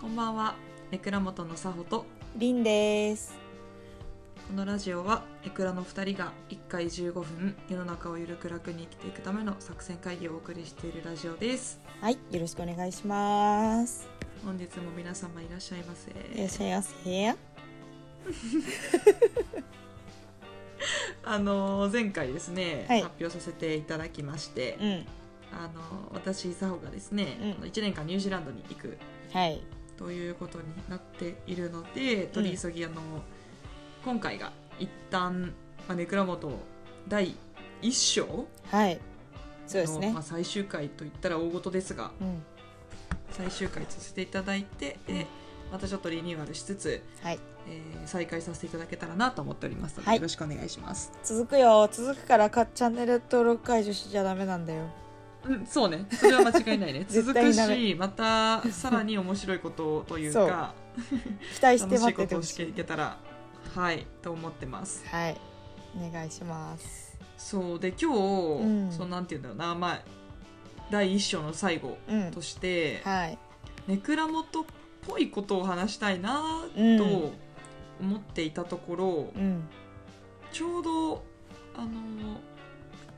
こんばんは、エクラ元のさほと。りんです。このラジオはエクラの2人が1回15分世の中をゆるく楽に生きていくための作戦会議をお送りしているラジオです。はい、よろしくお願いします。本日も皆様いらっしゃいませ。いらっしゃいませ。あの前回ですね、はい。発表させていただきまして、うん、あの私サホがですね、うん。あの1年間ニュージーランドに行くはい、ということになっているので取り急ぎあの、今回が一旦、まあ、ネクラ元第1章はい。そうですねのまあ、。最終回といったら大事ですがうん、最終回させていただいて、でまたちょっとリニューアルしつつ、はい。えー再開させていただけたらなと思っておりますので、はいよろしくお願いします。続くよ。続くからかチャンネル登録解除しちゃダメなんだよ。うん、そうねそれは間違いないね絶 続く対にダメしまたさらに面白いことというか期待して楽しい待っことをしてててほしい。いけたらはいと思ってますはい。お願いします。そうで今日、うんそのなんていうんだろうなまあ第一章の最後うんと。して、はい。ネクラ元っぽいことを話したいなうんと思っていたところ、うん。ちょうどあの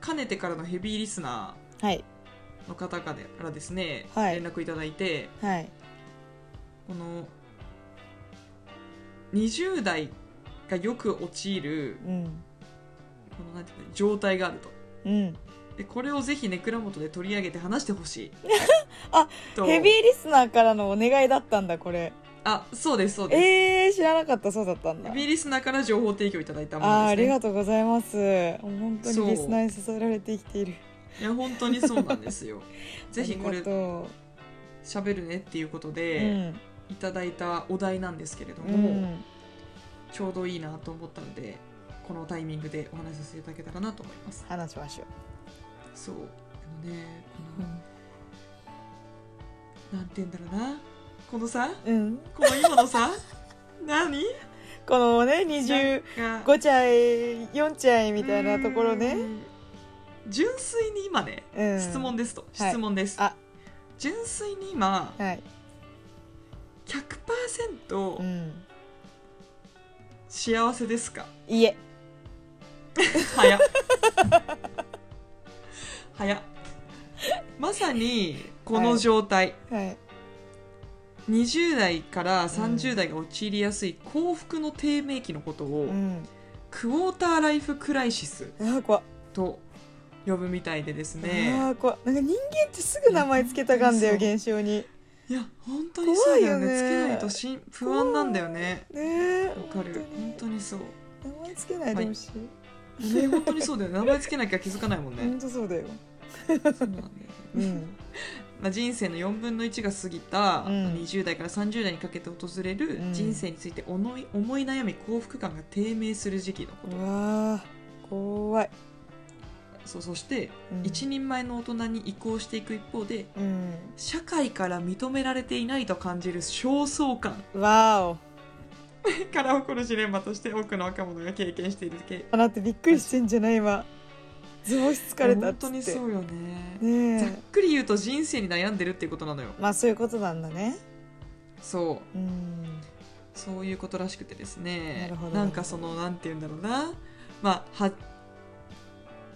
かねてからのヘビーリスナはい。ーの方からですね、はい連絡いただいてはい。この20代がよく陥るうん。このなんていうの状態があると。うん。でこれをぜひネクラ元で取り上げて話してほしい あとヘビーリスナーからのお願いだったんだ、これ。あそうですそうです、えー、知らなかった、そうだったんだヘ。ビーリスナーから情報提供いただいたもあーあのですねりがとうございます。本当にリスナーに支えられて生きている。いや本当にそうなんですよ ぜひこれ喋るねっていうことう。で、いただいたお題なんですけれどうも、ん。ちょうどいいなと思ったのでこのタイミングでお話しさせていただけたらなと思います話しましょそうあのねう。この、なんて言うんだろうなこのさうん。この今のさ 何？このね、25なんかちゃい、4ちゃいみたいなところね。うん純粋に今ね、うん。質問ですとはい質問です、あ純粋に今はい。100%うん。幸せですか、いえ。早っ早っまさにこの状態、はい。20代から30代が陥りやすい幸福の低迷期のことを、うん。クォーターライフクライシスあー怖っと呼ぶみたいでですあねー怖っなんか人間ってすぐ名前つけたがんだよ、現象に。いや本当にそうだよね。怖いよね。つけないとしん不安なんだよね。ね。え。わかる。本当にそう。名前つけないでほしい。ね本当にそうだよね。名前つけなきゃ気づかないもんね。本当そうだよ。そうなんだよね。うん。まあ、人生の4分の1が過ぎた、うん。20代から30代にかけて訪れるうん。人生について思い思い悩み幸福感が低迷する時期のこと、うわー怖い。そうそして、うん一人前の大人に移行していく一方でうん。社会から認められていないと感じる焦燥感わお。から起こるジレンマとして多くの若者が経験している系あなってびっくりしてんじゃない今。図星疲れたっ本。当にそうよねざっ。くり言うと人生に悩んでるっていうことなのよまあそういうことなんだね。そううん。そういうことらしくてですねなるほどなんかそのなんて言うんだろうなまあは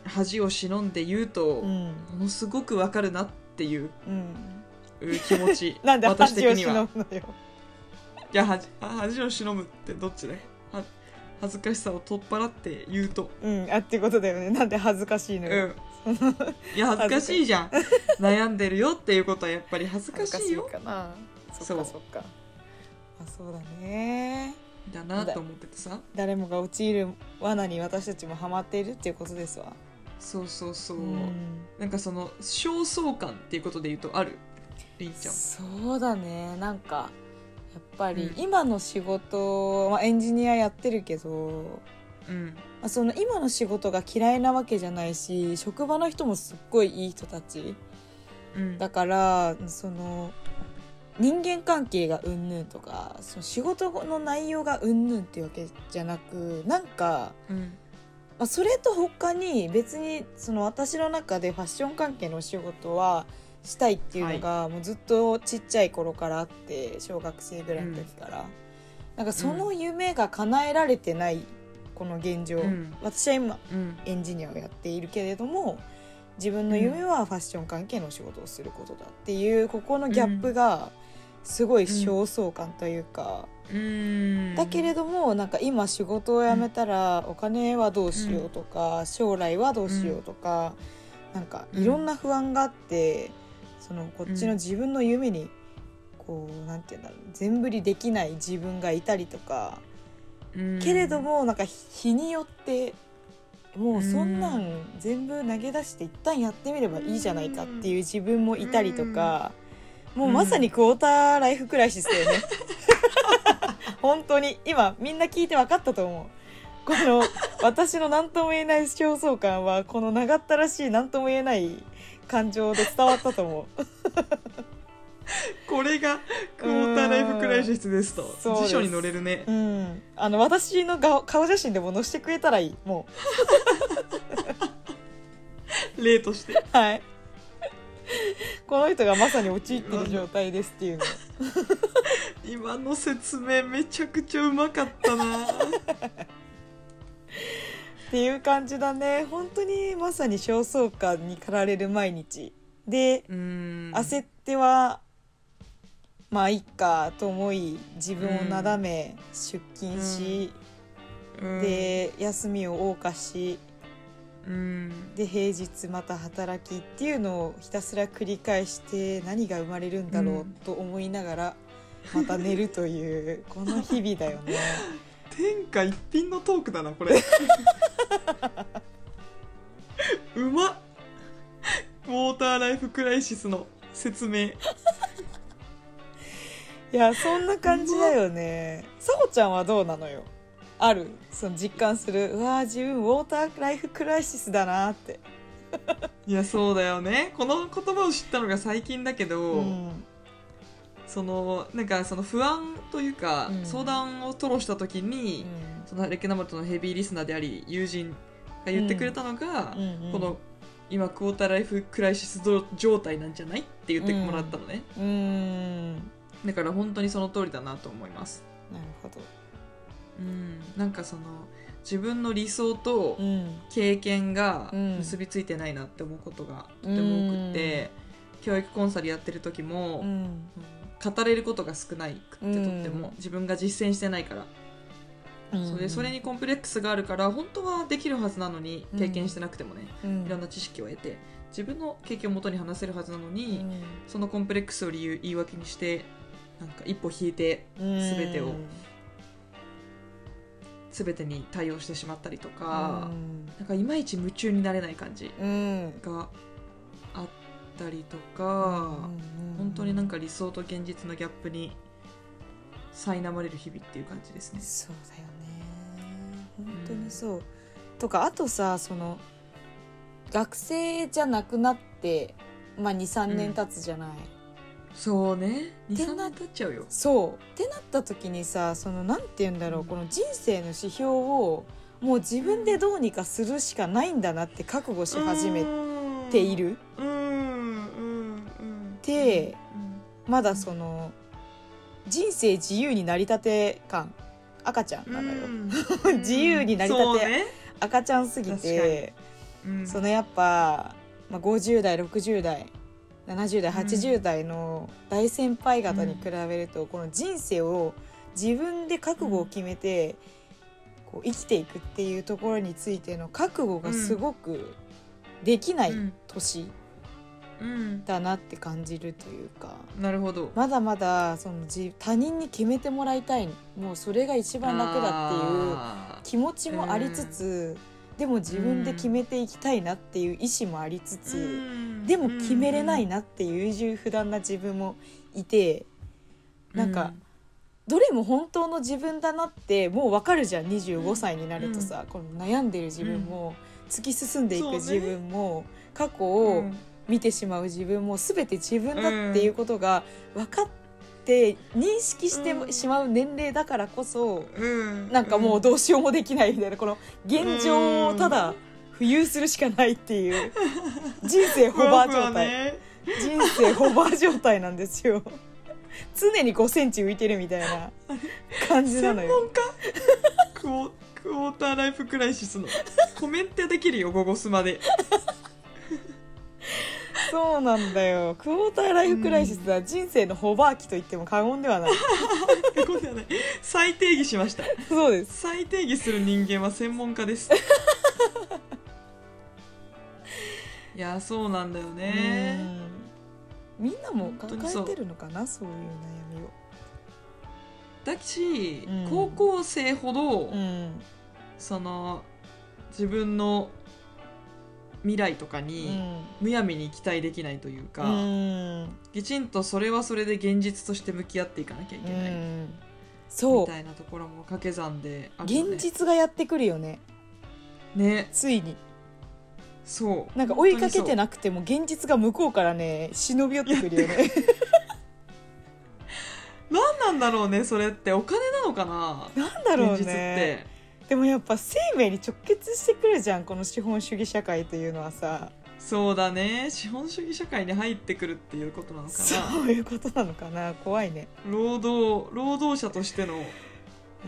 恥を忍んで言うと、うん。ものすごくわかるなっていううん。気持ち なんで私的恥を忍にはぶのよ。いや恥あ恥を忍ぶってどっちだよは恥ずかしさを取っ払って言うとうん、あってことだよね。なんで恥ずかしいのよ。うんいや 恥ずかしいじゃん悩んでるよっていうことはやっぱり恥ずかしいよかな。そっかそっか。あ、そうだね。だなと思っててさ誰もが陥る罠に私たちもハマっているっていうことですわ。そうそうそう、うん。なんかその焦燥感っていうことで言うとある？りんちゃん。そうだね。なんか。やっぱりうん。今の仕事、まあ、エンジニアやってるけど、うん。まあ、その今の仕事が嫌いなわけじゃないし職場の人もすっごいいい人たち。うん。だからその人間関係がうんぬんとかその仕事の内容がうんぬんっていうわけじゃなくなんか、うん。まあ、それと他に別にその私の中でファッション関係のお仕事はしたいっていうのがもうずっとちっちゃい頃からあって小学生ぐらいの時から、なんかその夢が叶えられてないこの現状、うん。私は今うん。エンジニアをやっているけれども自分の夢はファッション関係の仕事をすることだっていうここのギャップがすごい焦燥感というか、うんだけれどもなんか今仕事を辞めたらお金はどうしようとか、将来はどうしようとか、なんかいろんな不安があって、そのこっちの自分の夢にこうなんていうんだろう全振りできない自分がいたりとか、うん。けれどもなんか日によってもうそんなん全部投げ出して一旦やってみればいいじゃないかっていう自分もいたりとか、もうまさにクォーターライフクライシスだよね。本当に。今みんな聞いて分かったと思う。この私の何とも言えない焦燥感はこの長ったらしい何とも言えない感情で伝わったと思う。これがクォーターライフクライシスですと。辞書に載れるね。うん、あの私の顔顔写真でも載せてくれたらいい。も 例として。うはい この人がまさに陥ってる状態ですっていうの。今の説明めちゃくちゃうまかったな。っていう感じだね。本当にまさに焦燥感に駆られる毎日。でうん。焦ってはまあいっかと思い自分をなだめ出勤し、うん。で休みを謳歌しうん。で平日また働きっていうのをひたすら繰り返して何が生まれるんだろううんと思いながらまた寝るというこの日々だよね。天下一品のトークだなこれ。うまっ。ウォーターライフクライシスの説明。いやそんな感じだよね。さほちゃんはどうなのよ？ある。その実感する。うわー自分ウォーターライフクライシスだなって。いやそうだよね。この言葉を知ったのが最近だけど、うん。そのなんかその不安というか、うん。相談を吐露した時に、そのレケナマトのヘビーリスナーであり友人が言ってくれたのが、うんうん。うんこの今クォーターライフクライシス状態なんじゃないって言ってもらったのね、うーん。だから本当にその通りだなと思います。なるほど。うん。なんかその自分の理想とうん。経験がうん。結びついてないなって思うことがとても多くて、教育コンサルやってる時も、うん。うん語れることが少ないくってうん。とっても自分が実践してないから、それそれにコンプレックスがあるから本当はできるはずなのにうん。経験してなくてもね、うん。いろんな知識を得て自分の経験をもとに話せるはずなのに、うん。そのコンプレックスを理由言い訳にしてなんか一歩引いて全てを全てに対応してしまったりとか、なんかいまいち夢中になれない感じうん。うんがあったりとか、本当になんか理想と現実のギャップに苛まれる日々っていう感じですね。そうだよね。本当にそう、とかあとさその学生じゃなくなって、まあ、23年経つじゃない、そうね。23でな年経っちゃうよ。そう。ってなった時にさそのなんて言うんだろう、うん。この人生の指標をもう自分でどうにかするしかないんだなって覚悟し始めている。うん。うん。うん。でまだその人生自由になりたて感。赤ちゃんなのよ、うん。自由になりたて。赤ちゃんすぎて。うん。そのやっぱ、まあ、50代60代70代うん。80代の大先輩方に比べると、この人生を自分で覚悟を決めて、こう生きていくっていうところについての覚悟がすごくできないうん。年うん。だなって感じるというか。なるほど。まだまだその自他人に決めてもらいたい。もうそれが一番楽だっていうあ気持ちもありつつ、でも自分で決めていきたいなっていう意思もありつーつ、うんでも決めれないなって優柔不断な自分もいてなんかどれも本当の自分だなってもう分かるじゃん。25歳になるとさ、この悩んでる自分も、突き進んでいく自分も、過去うん。を見てしまう自分も全て自分だっていうことが分かって認識してしまう年齢だからこそ、うん。なんかもうどうしようもできないみたいなこの現状をただ浮遊するしかないっていう人生ホバー状態、ね。人生ホバー状態なんですよ。常に5センチ浮いてるみたいな感じな専のよ。門家？クォクォーターライフクライシスの。コメントできるよゴゴスマで。そうなんだよ。クォーターライフクライシスは人生のホバー期と言っても過言ではない。ここではない。再定義しました。そうです。再定義する人間は専門家ですいやそうなんだよね。うん。みんなも本当にそう抱えてるのかなそういう悩みを。だし、うん。高校生ほど、うん。その自分の未来とかうに、ん。むやみに期待できないというか、うん。きちんとそれはそれで現実として向き合っていかなきゃいけない、うん。みそう。たいなところも掛け算でね。現実がやってくるよね。ね。ついにそう。なんか追いかけてななくても現実が向こうからね忍び寄ってくるよね。何なんだろうねそれって。お金なのかな？なんだろう現実っねて。でもやっぱ生命に直結してくるじゃんこの資本主義社会というのはさ。そうだね。資本主義社会に入ってくるっていうことなのかそういうことなのかな？怖いね。な労働労働者としての。う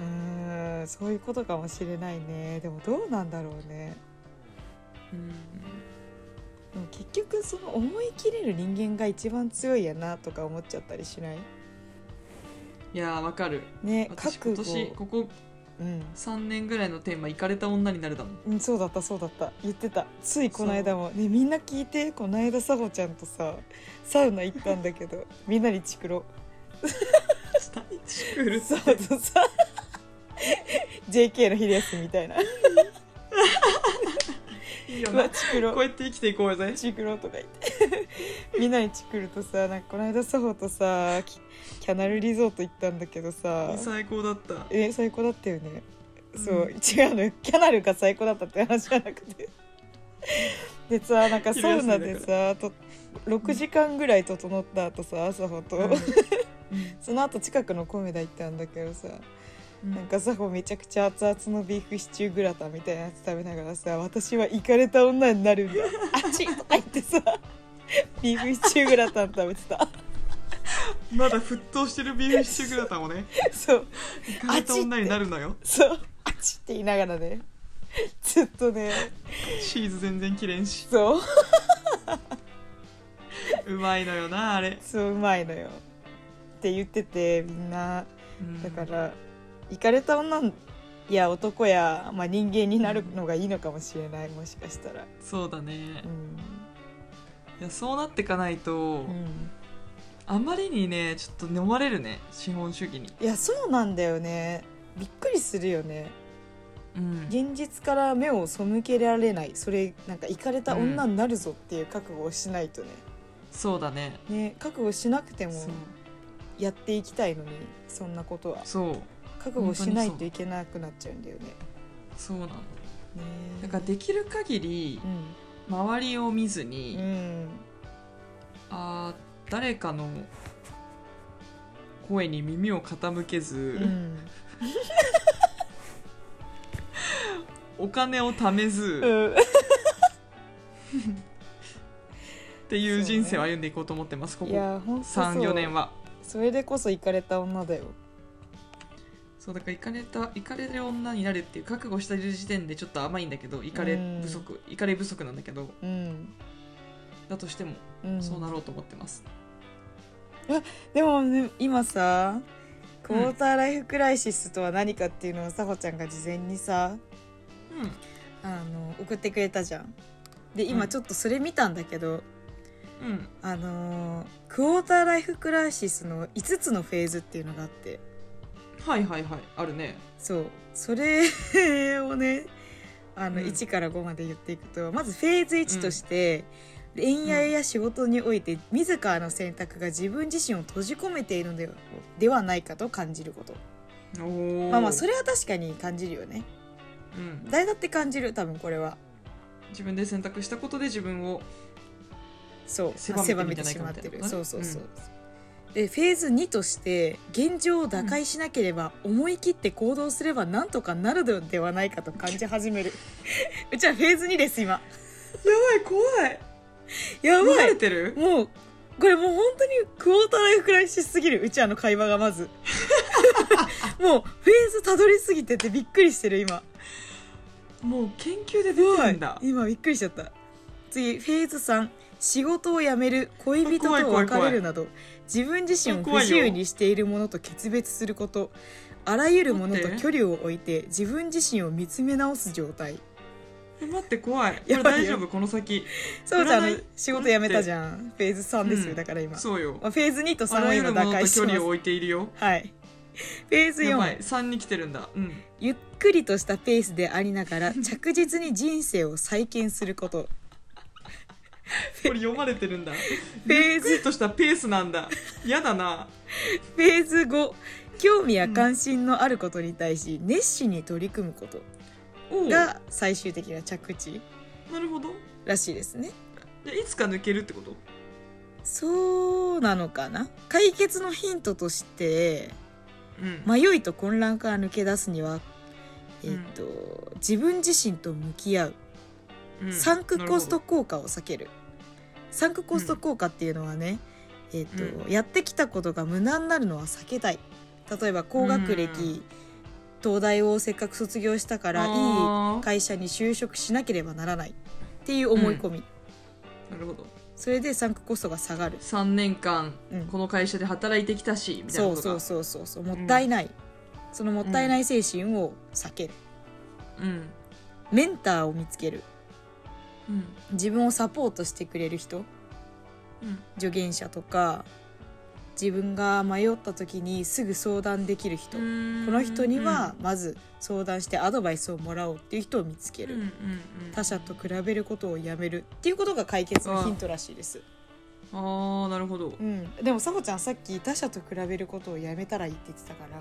ーんそういうことかもしれないね。でもどうなんだろうねうん。でも結局その思い切れる人間が一番強いやなとか思っちゃったりしない？いやーわかる。ね覚悟。年ここうん。3年ぐらいのテーマ「イかれた女になる」だもん。うん、そうだったそうだった。言ってた。ついこの間も。ねみんな聞いて。この間さほちゃんとさサウナ行ったんだけど みんなにチクロ下にチクるそうとさ JK の昼休みみたいな いいよな。チクロ。こうやって生きていこうぜ。チクロとか言って。みんなにチクるとさなんかこの間サホとさキキャナルリゾート行ったんだけどさ。最高だった。え最高だったよね。そう、うん違うのよ。キャナルが最高だったって話じゃなくて。でさなんかサウナでさと6時間ぐらい整った後さ朝穂と、うん。その後近くのコメダ行ったんだけどさ。うんなんかさほめちゃくちゃ熱々のビーフシチューグラタンみたいなやつ食べながらさ私はイかれた女になるんだあっちとか言ってさ ビーフシチューグラタン食べてた。まだ沸騰してるビーフシチューグラタンをねそう。イかれた女になるのよ。そう。あっちって言いながらね。ずっとね。チーズ全然切れんし。そう。うまいのよなあれ、そううまいのよ。って言っててみんな。うん。だからイかれた女や男や、まあ、人間になるのがいいのかもしれないもしかしたら。そうだね。うん、いやそうなってかないと、うん、あまりにねちょっと飲まれるね資本主義に。いやそうなんだよね。びっくりするよね。うん。現実から目を背けられない。それなんかイかれた女になるぞっていう覚悟をしないとね,、そうだね。ね覚悟しなくてもやっていきたいのにそんなことは。そう覚悟しないといけなくなっちゃうんだよね。そうなのね。だからできる限りう周りを見ずに、ん、うん、あー誰かの声に耳を傾けず、うん。お金を貯めず、うん。っていう人生を歩んでいこうと思ってますこいこやほんとそう。34年は。それでこそイかれた女だよそうだから行かれた行かれる女になるっていう覚悟してる時点でちょっと甘いんだけど行かれ不足行かれ不足なんだけどうん、だとしてもうん、そうなろうと思ってます、でも、ね、今さクォーターライフクライシスとは何かっていうのをさほちゃんが事前にさあの送ってくれたじゃん。で今うん。ちょっとそれ見たんだけど、うん。うんあのクォーターライフクライシスの5つのフェーズっていうのがあってはいはいはいあるね。そう。それをねあの、うん。1から5まで言っていくとまずフェーズ1として、恋愛や仕事において自らの選択が自分自身を閉じ込めているのではではないかと感じること。おー。まあまあそれは確かに感じるよね。うん、誰だって感じる多分これは。自分で選択したことで自分をそう。狭狭めてしまってる。ねそうそうそう、でフェーズ2として現状を打開しなければ、思い切って行動すればなんとかなるのではないかと感じ始める。うちはフェーズ2です今。やばい怖い。やばい。もうこれもう本当にクォーターライフクライシスすぎる。うちらの会話がまず。もうフェーズたどりすぎててびっくりしてる今。もう研究で出てるんだ。今びっくりしちゃった。次フェーズ3仕事を辞める。恋人と別れるなど自分自身を不自由にしているものと決別すること。あらゆるものと距離を置いて自分自身を見つめ直す状態。え待って怖い。これ大丈夫？この先。そうじゃん仕事辞めたじゃん。フェーズ3ですよ、うん。だから今、そうよ。まあ、フェーズ2とあ3は今打開して距離を置いているよ。はい。フェーズ4やばい。3に来てるんだ。うん。ゆっくりとしたペースでありながら着実に人生を再建すること。こ れ読まれてるんだ。フェーゆっくりとしたペースなんだ。やだな。フェーズ5興味や関心のあることに対し熱心に取り組むこと。が最終的な着地。なるほど。らしいですね。じゃあいつか抜けるってこと？そうなのかな。解決のヒントとしてうん。迷いと混乱から抜け出すにはえっ、と、自分自身と向き合う。うん。サンクコスト効果を避けるサンクコスト効果っていうのはね、えっとうやってきたことが無駄になるのは避けたい。例えば高学歴、うん。東大をせっかく卒業したからいい会社に就職しなければならない。っていう思い込み、なるほど。それでサンクコストが下がる。3年間うん。この会社で働いてきたしみたいなことがそうそうそうそうそう。もったいない、そのもったいない精神を避ける、うん。メンターを見つける。うん自分をサポートしてくれる人。うん。助言者とか自分が迷った時にすぐ相談できる人、この人にはまず相談してアドバイスをもらおうっていう人を見つける、うんうんうん他者と比べることをやめるっていうことが解決のヒントらしいです、ああなるほど。うん、でもさほちゃんさっき他者と比べることをやめたらいいって言ってたから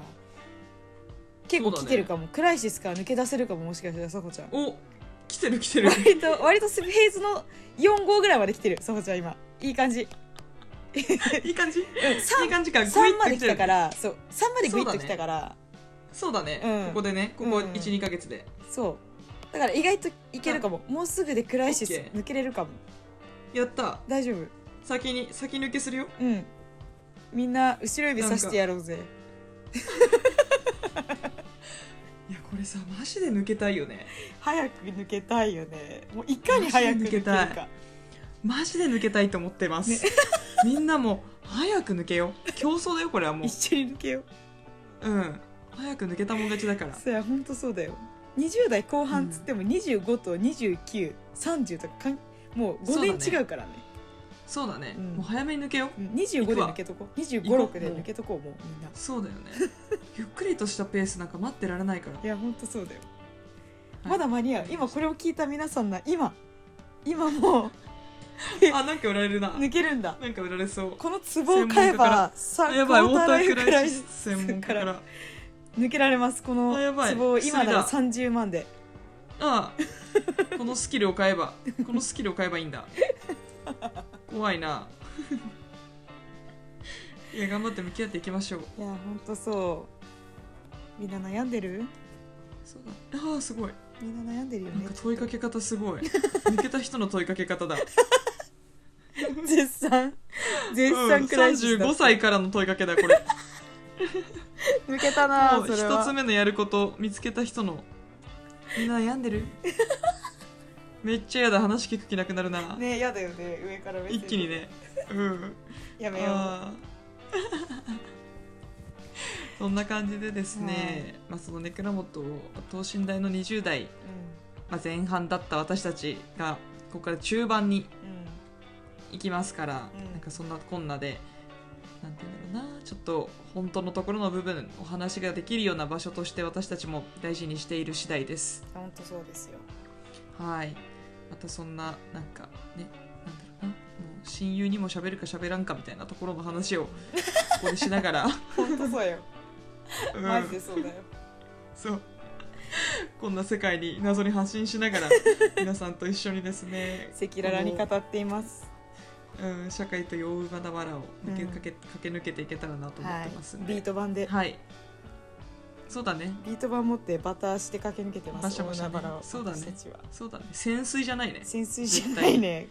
結構来てるかも、クライシスから抜け出せるかももしかしたらさほちゃん。お来てる来てる。割と割とフェーズの4号ぐらいまで来てる。さほちゃん今。いい感じ。いい感じ？いい3感じか。3まで来たからそう3までグイッと来たから。そうだね。うん。ここでねここうん。12ヶ月で。そう。だから意外といけるかも。もうすぐでクライシス抜けれるかも。やった。大丈夫。先に先抜けするよ。うん。みんな後ろ指さしてやろうぜ さマジで抜けたいよね。早く抜けたいよね。もういかに早く抜けるマジで抜けかマジで抜けたいと思ってます、ね。みんなも早く抜けよう。競争だよこれはも一緒に抜けよう。ううん。早く抜けたもん勝ちだから。そや本当そうだよ。20代後半っつっても25と2930とかかんもう5そうだね。年違うからねそうだね、うん。もう早めに抜けよう。うん。25で抜けとこう。2 5行こう。6で抜けとこうもうみんな。そうだよね。ゆっくりとしたペースなんか待ってられないから。いや本当そうだよ、はい。まだ間に合う。今これを聞いた皆さんな今。今も あなんか売られるな。う抜けるんだ。なんか売られそう。このツボを買えばさやばいウォーターククライシス。ス専門家から。抜けられます。このあやばい。ツボを今なら薬30万で。ああ。このスキルを買えば。このスキルを買えばいいんだ 怖いな。いや頑張って向き合っていきましょう。いや本当そう。みんな悩んでる？そうだ。ああすごい。みんな悩んでるよね。なんか問いかけ方すごい。抜けた人の問いかけ方だ。絶賛。絶うん賛クライシスだ35歳からの問いかけだこれ。抜けたなもうそれは。一つ目のやること見つけた人の。みんな悩んでる？めっちゃやだ。話聞く気なくなるな、ねやだよね。上から目線一気にね。うん。やめよう。あー。そんな感じでですね、まあ、そのネクラモト等身大の20代、まあ、前半だった私たちがここから中盤に行きますから、うん。なんかそんなこんなでなんていうんだろうなちょっと本当のところの部分お話ができるような場所として私たちも大事にしている次第です。うん本当そうですよ。はいまたそんななんかねなんだろうな。もう親友にも喋るか喋らんかみたいなところの話をここでしながら、本当そうよ。うん。マジでそうだよ。そう。こんな世界に謎に発信しながら皆さんと一緒にですね赤裸々に語っています。うん、社会という大海原を抜けかけ,、駆け抜けていけたらなと思はいってますんで、ビート版で。はいそうだね。ビート版持ってバターして駆け抜けてますバシャバシャね。そうだね。そうだね。潜水じゃないね。潜水じゃないね。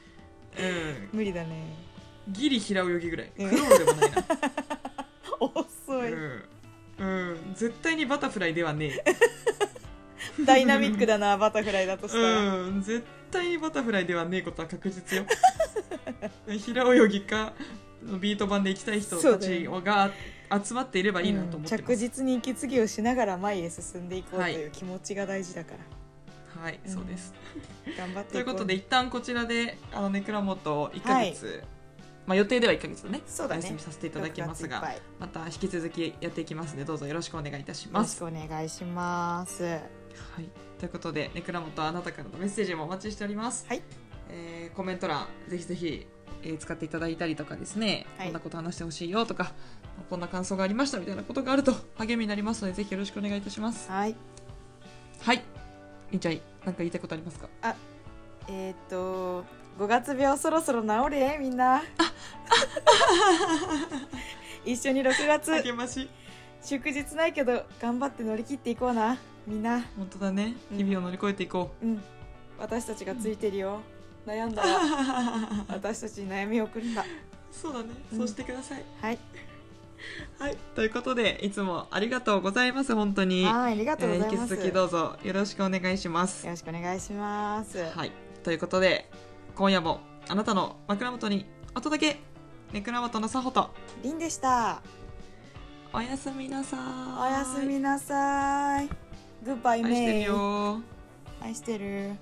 うん。無理だね。ギリ平泳ぎぐらい。クうん。ロールでもないな。遅い、うん、うん、絶対にバタフライではね ダイナミックだなバタフライだとしえたら、うん。絶対にバタフライではねえことは確実よ。平泳ぎかビート板で行きたい人たちが集まっていればいいなと思ってうんます、着実に息継ぎをしながら前へ進んでいこうとはい。いう気持ちが大事だから、はい、うん。そうです。頑張ってということでい一旦こちらであのネクラモト1ヶ月、まあ予定では1ヶ月ねそうだね。お休みさせていただきますが6月いっぱい。よまた引き続きやっていきますのでどうぞよろしくお願いいたします。ろしくお願いします。はい、ということでネクラモトあなたからのメッセージもお待ちしております、はい。えーコメント欄ぜひぜひ、えー使っていただいたりとかですね、はい。こんなこと話してほしいよとかこんな感想がありましたみたいなことがあると励みになりますのでぜひよろしくお願いいたします。はい。はい。りんちゃんなんか言いたいことありますか？えーっと5月病そろそろ治れ？みんな。一緒に6月。励まし。祝日ないけど頑張って乗り切っていこうな。みんな。本当だね。うん日々を乗り越えていこうん。私たちがついてるよ悩んだらう、私たちに悩みを送るんだ。そうだね、うん。そうしてください。はい。はい。ということでいつもありがとうございます。本当に、はいありがとうございます、えー引き続きどうぞ。よろしくお願いします。よろしくお願いします。はい、ということで今夜もあなたの枕元にお届け。枕元のさほと。りんでした。おやすみなさーい。おやすみなさい。グッバイ愛してるメイよー。愛してる